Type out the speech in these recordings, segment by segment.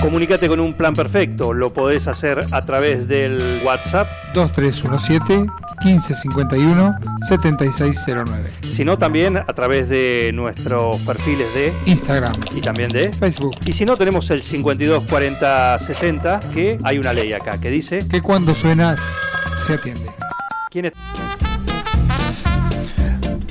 Comunicate con un plan perfecto. Lo podés hacer a través del WhatsApp 2317 1551 7609. sino también a través de nuestros perfiles de Instagram, y también de Facebook. y si no tenemos el 524060 que hay una ley acá que dice Que cuando suena se atiende. quién es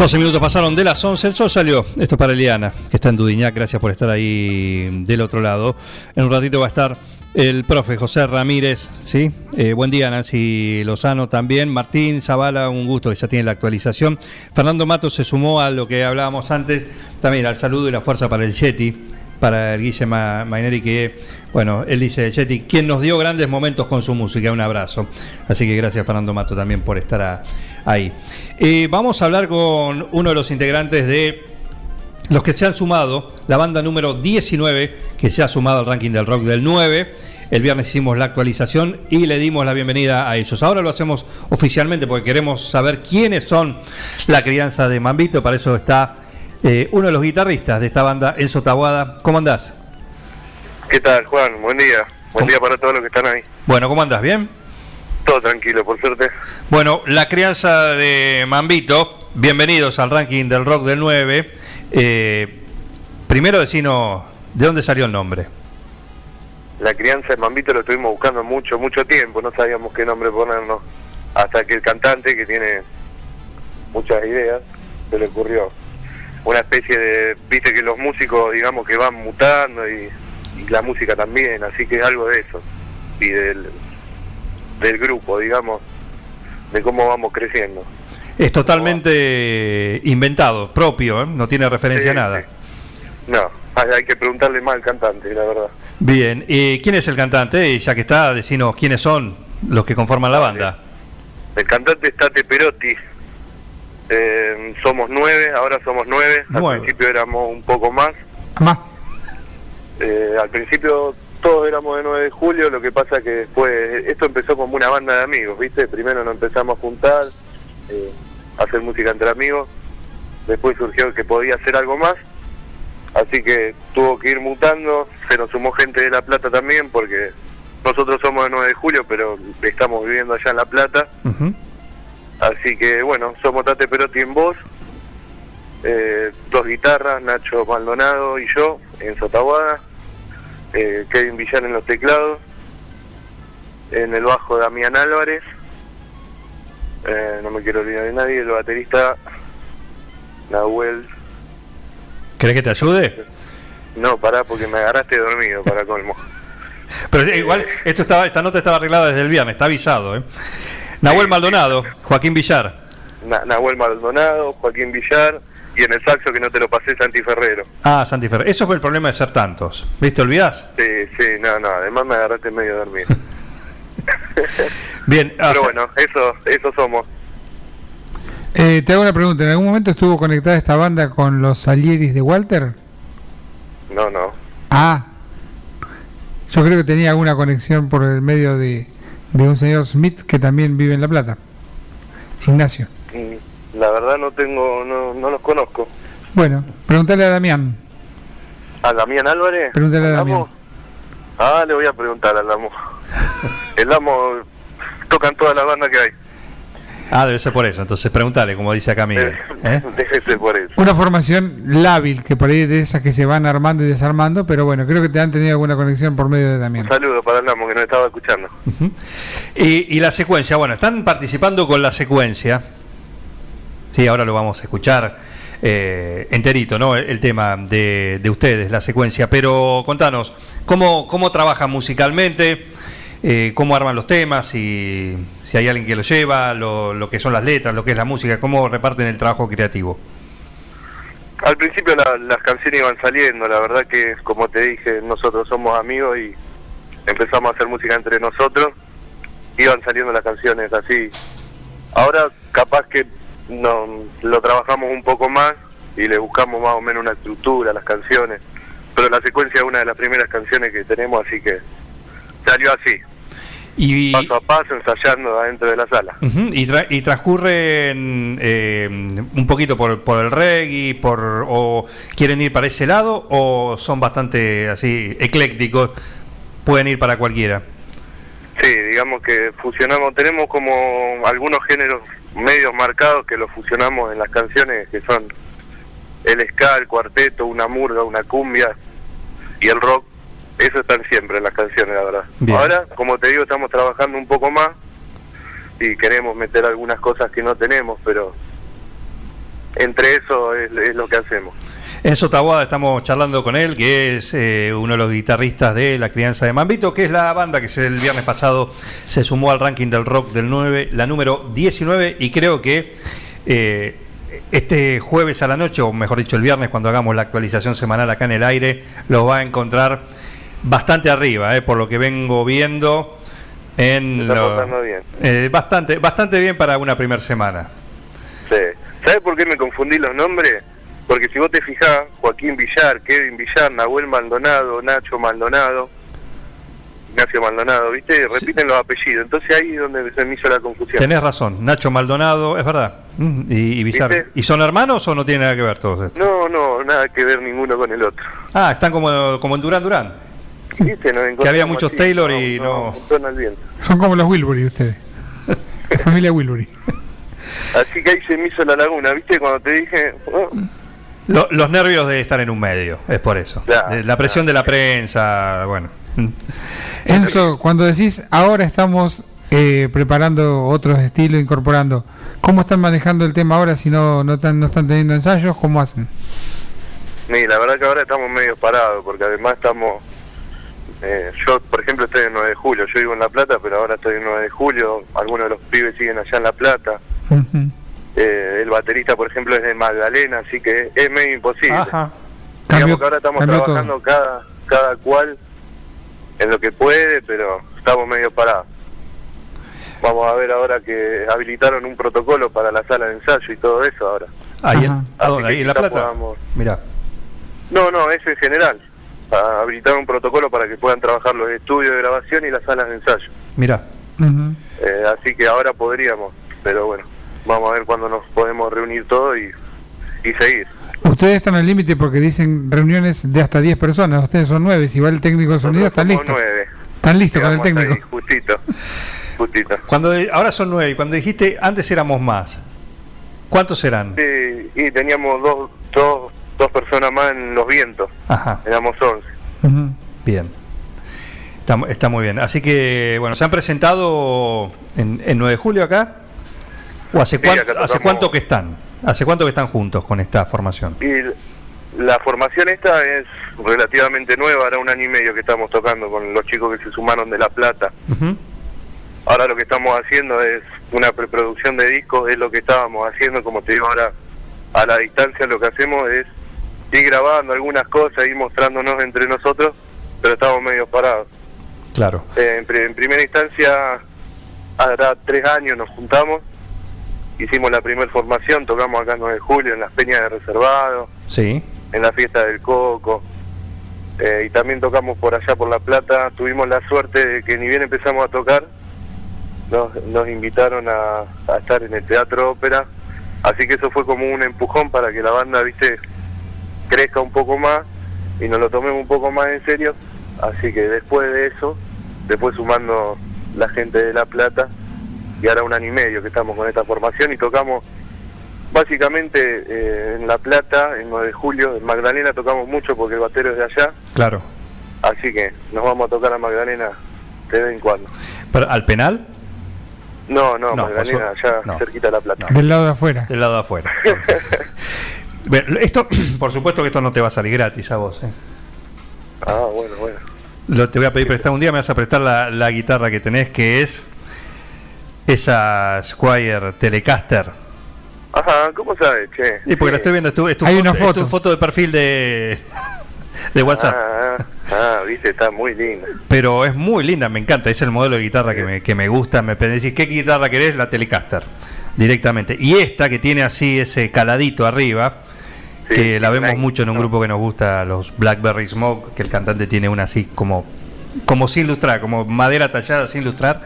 12 minutos pasaron de las 11, el sol salió. Esto es para Eliana, que está en Dudiñac. Gracias por estar ahí del otro lado. En un ratito va a estar el profe José Ramírez, ¿sí? Eh, buen día, Nancy Lozano también. Martín Zavala, un gusto que ya tiene la actualización. Fernando Matos se sumó a lo que hablábamos antes, también al saludo y la fuerza para el Yeti, para el Guille Ma- Maineri, que, bueno, él dice Yeti, quien nos dio grandes momentos con su música. Un abrazo. Así que gracias, Fernando Mato, también por estar ahí. Eh, vamos a hablar con uno de los integrantes de los que se han sumado, la banda número 19, que se ha sumado al ranking del rock del 9. El viernes hicimos la actualización y le dimos la bienvenida a ellos. Ahora lo hacemos oficialmente porque queremos saber quiénes son la crianza de Mambito. Para eso está eh, uno de los guitarristas de esta banda, Enzo Taguada. ¿Cómo andás? ¿Qué tal, Juan? Buen día. Buen ¿Cómo? día para todos los que están ahí. Bueno, ¿cómo andás? ¿Bien? Todo tranquilo, por suerte. Bueno, la crianza de Mambito, bienvenidos al ranking del rock del 9. Eh, primero decinos, ¿de dónde salió el nombre? La crianza de Mambito lo estuvimos buscando mucho, mucho tiempo. No sabíamos qué nombre ponernos. Hasta que el cantante, que tiene muchas ideas, se le ocurrió una especie de... Viste que los músicos, digamos, que van mutando y, y la música también. Así que algo de eso. Y del, del grupo, digamos, de cómo vamos creciendo. Es totalmente inventado, propio, ¿eh? no tiene referencia a nada. sí. No, hay, hay que preguntarle más al cantante, la verdad. Bien, ¿y quién es el cantante? Y Ya que está, decinos quiénes son los que conforman la banda. El cantante es Tate Perotti. Eh, somos nueve, ahora somos nueve. Nueve. Al principio éramos un poco más. Más. Eh, al principio todos éramos de 9 de julio, lo que pasa que después, esto empezó como una banda de amigos, ¿viste? Primero nos empezamos a juntar, eh, a hacer música entre amigos. Después surgió que podía hacer algo más. Así que tuvo que ir mutando. Se nos sumó gente de La Plata también, porque nosotros somos de 9 de julio, pero estamos viviendo allá en La Plata. Así que bueno, somos Tate Perotti en voz, eh, dos guitarras, Nacho Maldonado y yo en Sotaguada, eh, Kevin Villar en los teclados, en el bajo Damián Álvarez, eh, no me quiero olvidar de nadie, el baterista Nahuel, ¿Querés que te ayude? no, pará porque me agarraste dormido para colmo. Pero igual, esto estaba, esta nota estaba arreglada desde el viernes, está avisado. ¿eh? Nahuel Maldonado, Joaquín Villar. Na- Nahuel Maldonado, Joaquín Villar y en el saxo que no te lo pasé Santi Ferrero. Ah, Santi Ferrer. Eso fue el problema de ser tantos. ¿Viste? ¿Olvidás? Sí, sí, no, no, además me agarraste medio dormido. Bien, ah, Pero sea, bueno, eso, eso somos. Eh, te hago una pregunta. ¿En algún momento estuvo conectada esta banda con los Salieris de Walter? No, no. Ah. Yo creo que tenía alguna conexión por el medio de, de un señor Smith que también vive en La Plata. Ignacio. Mm, La verdad no tengo, no, no los conozco. Bueno, pregúntale a Damián. ¿A Damián Álvarez? Pregúntale a ¿Al Damián. Amo? Ah, le voy a preguntar al Amo. El Amo tocan toda la banda que hay. Ah, debe ser por eso. Entonces pregúntale, como dice acá Miguel. ¿eh? Debe ser por eso. Una formación lábil, que por ahí de esas que se van armando y desarmando, pero bueno, creo que te han tenido alguna conexión por medio de Damián. Un saludo para el Amo que nos estaba escuchando. Y, y la secuencia, bueno, están participando con la secuencia. Sí, ahora lo vamos a escuchar eh, enterito, ¿no? El, el tema de, de ustedes, la secuencia. Pero contanos, ¿cómo, cómo trabajan musicalmente? Eh, ¿Cómo arman los temas? Si, si hay alguien que lo lleva, lo, lo que son las letras, lo que es la música, ¿cómo reparten el trabajo creativo? Al principio la- las canciones iban saliendo, la verdad que como te dije, nosotros somos amigos y empezamos a hacer música entre nosotros, iban saliendo las canciones así. Ahora capaz que no, lo trabajamos un poco más y le buscamos más o menos una estructura a las canciones, pero la secuencia es una de las primeras canciones que tenemos, así que salió así, Y, paso a paso, ensayando adentro de la sala. Y, tra- y transcurren eh, un poquito por, por el reggae, por, o quieren ir para ese lado, o son bastante así eclécticos pueden ir para cualquiera. Sí, digamos que fusionamos, tenemos como algunos géneros medios marcados que los fusionamos en las canciones que son el ska, el cuarteto, una murga, una cumbia y el rock. Eso están siempre en las canciones, la verdad. Bien. Ahora, como te digo, estamos trabajando un poco más y queremos meter algunas cosas que no tenemos, pero entre eso es, es lo que hacemos. Enzo Taboada, estamos charlando con él, que es eh, uno de los guitarristas de La Crianza de Mambito, que es la banda que el viernes pasado se sumó al ranking del rock del 9, la número 19, y creo que eh, este jueves a la noche, o mejor dicho el viernes, cuando hagamos la actualización semanal acá en el aire, lo va a encontrar bastante arriba, eh, por lo que vengo viendo. En lo- bien. eh, bastante, bastante bien para una primera semana. Sí. ¿Sabes por qué me confundí los nombres? Porque si vos te fijás, Joaquín Villar, Kevin Villar, Nahuel Maldonado, Nacho Maldonado, Ignacio Maldonado, ¿viste? Repiten los apellidos. Entonces ahí es donde se me hizo la confusión. Tenés razón, Nacho Maldonado, es verdad. Mm, Y, y Villar. ¿Viste? ¿Y son hermanos o no tiene nada que ver todos estos? No, no, nada que ver ninguno con el otro. Ah, están como, como en Durán Durán. ¿Viste? Nos encontramos había muchos así, Taylor y no-. Son como los Wilbury ustedes. La familia Wilbury. Así que ahí se me hizo la laguna, ¿viste? Cuando te dije... oh, Lo- los nervios de estar en un medio, es por eso. Claro, la presión de la prensa, bueno. Enzo, cuando decís ahora estamos eh, preparando otros estilos, incorporando, ¿cómo están manejando el tema ahora si no, no, están, no están teniendo ensayos? ¿Cómo hacen? Sí, la verdad que ahora estamos medio parados, porque además estamos... eh, yo, por ejemplo, estoy en 9 de julio, yo vivo en La Plata, pero ahora estoy en 9 de julio, algunos de los pibes siguen allá en La Plata, eh, el baterista, por ejemplo, es de Magdalena, así que es medio imposible. Ajá. Digamos que ahora estamos todo. trabajando cada, cada cual en lo que puede, pero estamos medio parados. Vamos a ver ahora que habilitaron un protocolo para la sala de ensayo y todo eso ahora. Ahí en, Ajá. ¿a dónde? Así Ahí en La Plata. podamos- Mirá. No, no, eso en general. Ah, Habilitaron un protocolo para que puedan trabajar los estudios de grabación y las salas de ensayo. Mirá. Eh, así que ahora podríamos, pero bueno, vamos a ver cuándo nos podemos reunir todos y, y seguir. Ustedes están al límite porque dicen reuniones de hasta 10 personas. Ustedes son 9. Si va el técnico de sonido, están listos. nueve. Están listos con el técnico. ahí, justito, justito. Cuando ahora son nueve, y cuando dijiste antes éramos más, ¿cuántos serán? Sí, y teníamos dos, dos, dos personas más en los vientos, Ajá, éramos 11. Mm. bien. Está, está muy bien. Así que, bueno, ¿se han presentado en, en 9 de julio acá? ¿O hace, Sí, cuán- acá hace cuánto que están? ¿Hace cuánto que están juntos con esta formación? Y la formación esta es relativamente nueva, era un año y medio que estamos tocando con los chicos que se sumaron de La Plata. Ujú. Ahora lo que estamos haciendo es una preproducción de discos, es lo que estábamos haciendo, como te digo ahora, a la distancia lo que hacemos es ir grabando algunas cosas, ir mostrándonos entre nosotros, pero estamos medio parados. Claro. Eh, en, pri- en primera instancia, hará tres años nos juntamos, hicimos la primera formación, tocamos acá en 9 de julio, en las peñas de reservado, Sí. en la fiesta del Coco, eh, y también tocamos por allá por La Plata. Tuvimos la suerte de que ni bien empezamos a tocar, nos, nos invitaron a, a estar en el Teatro Ópera, así que eso fue como un empujón para que la banda, viste, crezca un poco más y nos lo tomemos un poco más en serio. Así que después de eso, después sumando la gente de La Plata, y ahora un año y medio que estamos con esta formación y tocamos básicamente eh, en La Plata, en 9 de julio, en Magdalena tocamos mucho porque el batero es de allá, Claro. así que nos vamos a tocar a Magdalena de vez en cuando. Pero, ¿Al penal? No, no, No, Magdalena, allá no. cerquita de La Plata. Del lado de afuera. Del lado de afuera. Bueno, esto, por supuesto que esto no te va a salir gratis a vos. ¿eh? Ah, bueno, bueno. Lo, te voy a pedir prestar un día, me vas a prestar la, la guitarra que tenés, que es esa Squire Telecaster. Ajá, ¿cómo sabes, che? Y porque la Sí. estoy viendo, es tu, es tu Hay foto, una es tu foto. foto de perfil de, de WhatsApp. Ah, ah, ah, viste, está muy linda. Pero es muy linda, me encanta. Es el modelo de guitarra que me, que me gusta. Me decís, ¿qué guitarra querés? La Telecaster. Directamente. Y esta que tiene así ese caladito arriba, Sí, que la vemos mucho en un grupo que nos gusta, los Blackberry Smoke, que el cantante tiene una así como, como sin lustrar, como madera tallada sin lustrar.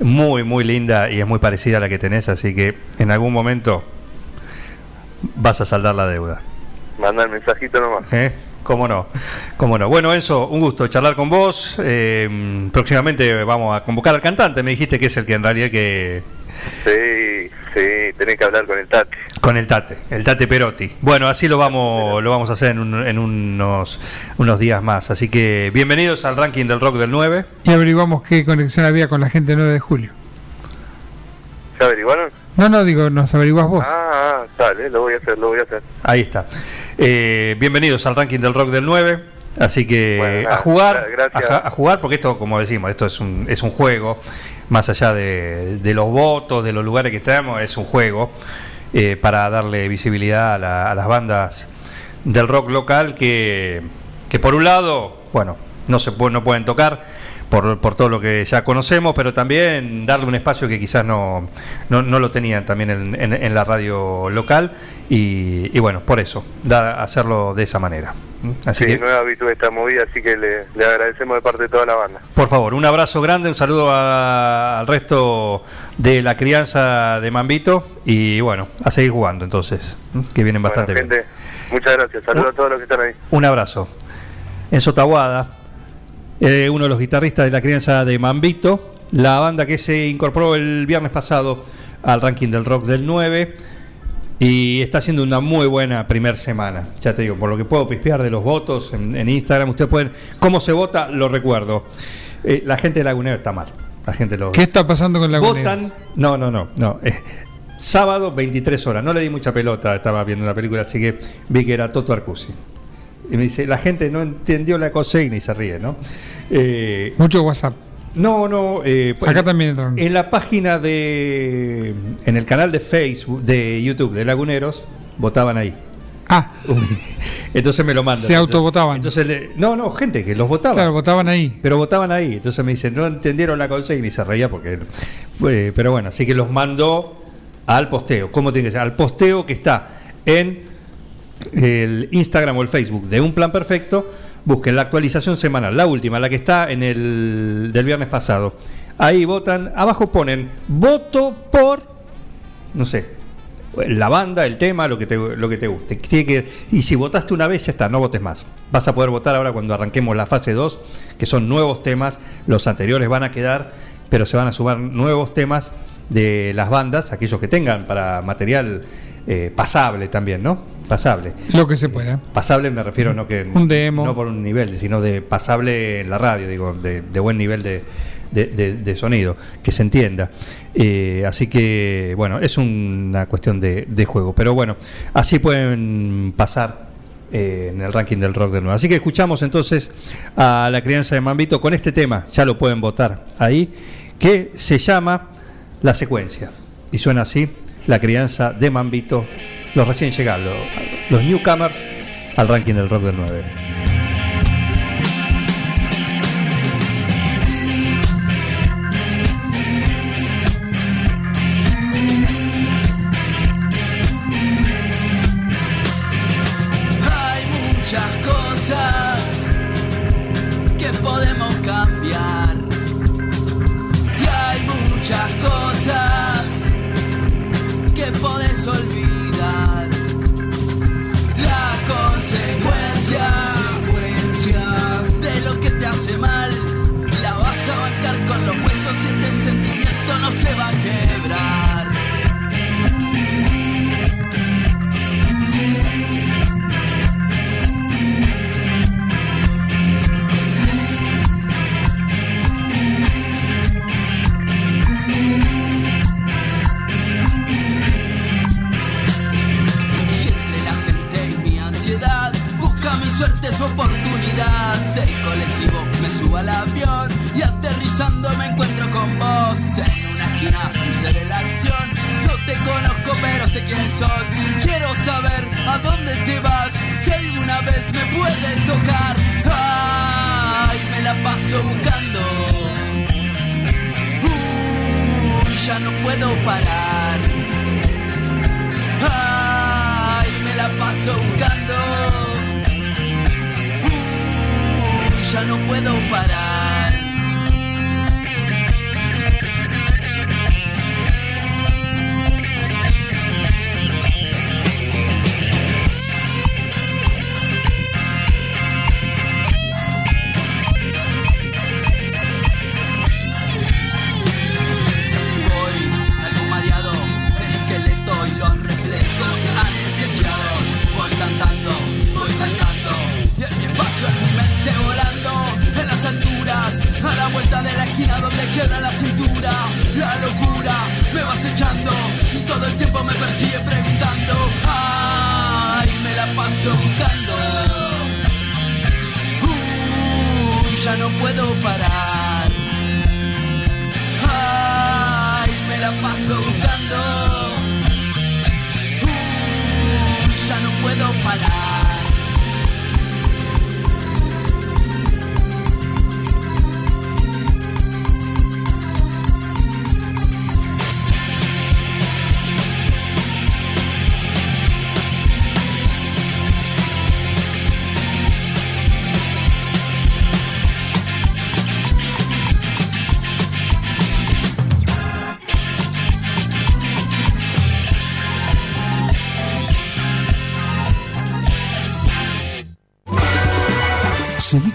Muy, muy linda y es muy parecida a la que tenés. Así que en algún momento vas a saldar la deuda. Manda el mensajito nomás. ¿eh? cómo no, cómo no. Bueno, Enzo, un gusto charlar con vos. Eh, próximamente vamos a convocar al cantante, me dijiste que es el que en realidad que... Sí, sí, tenés que hablar con el Tate. Con el Tate, el Tate Perotti. Bueno, así lo vamos, lo vamos a hacer en, un- en unos, unos días más. Así que bienvenidos al ranking del rock del 9. Y averiguamos qué conexión había con la gente del 9 de julio. ¿Ya averiguaron? No, no, digo, nos averiguás vos. Ah, ah, dale, lo voy a hacer, lo voy a hacer. Ahí está. Eh, bienvenidos al ranking del rock del 9. Así que Bueno, a jugar, gracias. a, a jugar, porque esto, como decimos, esto es un, es un juego, más allá de, de los votos, de los lugares que estamos, es un juego eh, para darle visibilidad a, la- a las bandas del rock local que, que por un lado, bueno, no se no pueden tocar por, por todo lo que ya conocemos, pero también darle un espacio que quizás no, no, no lo tenían también en, en- en la radio local y, y bueno, por eso, da- hacerlo de esa manera. ¿Mm? Así Sí, que, no he habitué esta movida, así que le, le agradecemos de parte de toda la banda. por favor, un abrazo grande, un saludo a- al resto de la crianza de Mambito y bueno, a seguir jugando entonces, ¿m? que vienen bastante bueno, bien. gente, muchas gracias. Saludos a todos los que están ahí. Un abrazo. Enzo Tahuada, eh, uno de los guitarristas de la crianza de Mambito, la banda que se incorporó el viernes pasado al ranking del rock del 9 y está haciendo una muy buena primer semana. Ya te digo, por lo que puedo pispear de los votos en, en Instagram, ustedes pueden... ¿Cómo se vota? Lo recuerdo. Eh, la gente de Lagunero está mal. La gente lo ¿Qué está pasando con la Votan. No, no, no. no. Eh, sábado, 23 horas. No le di mucha pelota, estaba viendo la película, así que vi que era Toto Arcusi. Y me dice, la gente no entendió la consigna y se ríe, ¿no? Eh, Mucho WhatsApp. no, no. eh, Acá en- también entraron. En la página de. En el canal de Facebook, de YouTube de Laguneros, votaban ahí. Ah, Entonces me lo mandan. Se autovotaban. Entonces, le- no, no, gente que los votaba. claro, votaban ahí. Pero votaban ahí, entonces me dicen, no entendieron la consigna y se reía porque... eh, pero bueno, así que los mandó al posteo. ¿Cómo tiene que ser? Al posteo que está en el Instagram o el Facebook de Un Plan Perfecto. Busquen la actualización semanal, la última, la que está en el del viernes pasado. Ahí votan, abajo ponen voto por, no sé, la banda, el tema, lo que te, lo que te guste. Tiene que, y si votaste una vez, ya está, no votes más. Vas a poder votar ahora cuando arranquemos la fase 2, que son nuevos temas, los anteriores van a quedar, pero se van a sumar nuevos temas de las bandas, aquellos que tengan para material eh, pasable también, ¿no? Pasable. Lo que se pueda. Pasable me refiero no que Un demo. no por un nivel, sino de pasable en la radio, digo, de, de buen nivel de, de- de- de sonido, que se entienda. Eh, así que, bueno, es una cuestión de, de juego. Pero bueno, así pueden pasar eh, en el ranking del rock del nuevo. Así que escuchamos entonces a la crianza de Mambito con este tema, ya lo pueden votar ahí, que se llama La Secuencia. Y suena así, la crianza de Mambito, los recién llegados, los newcomers al ranking del rock del 9.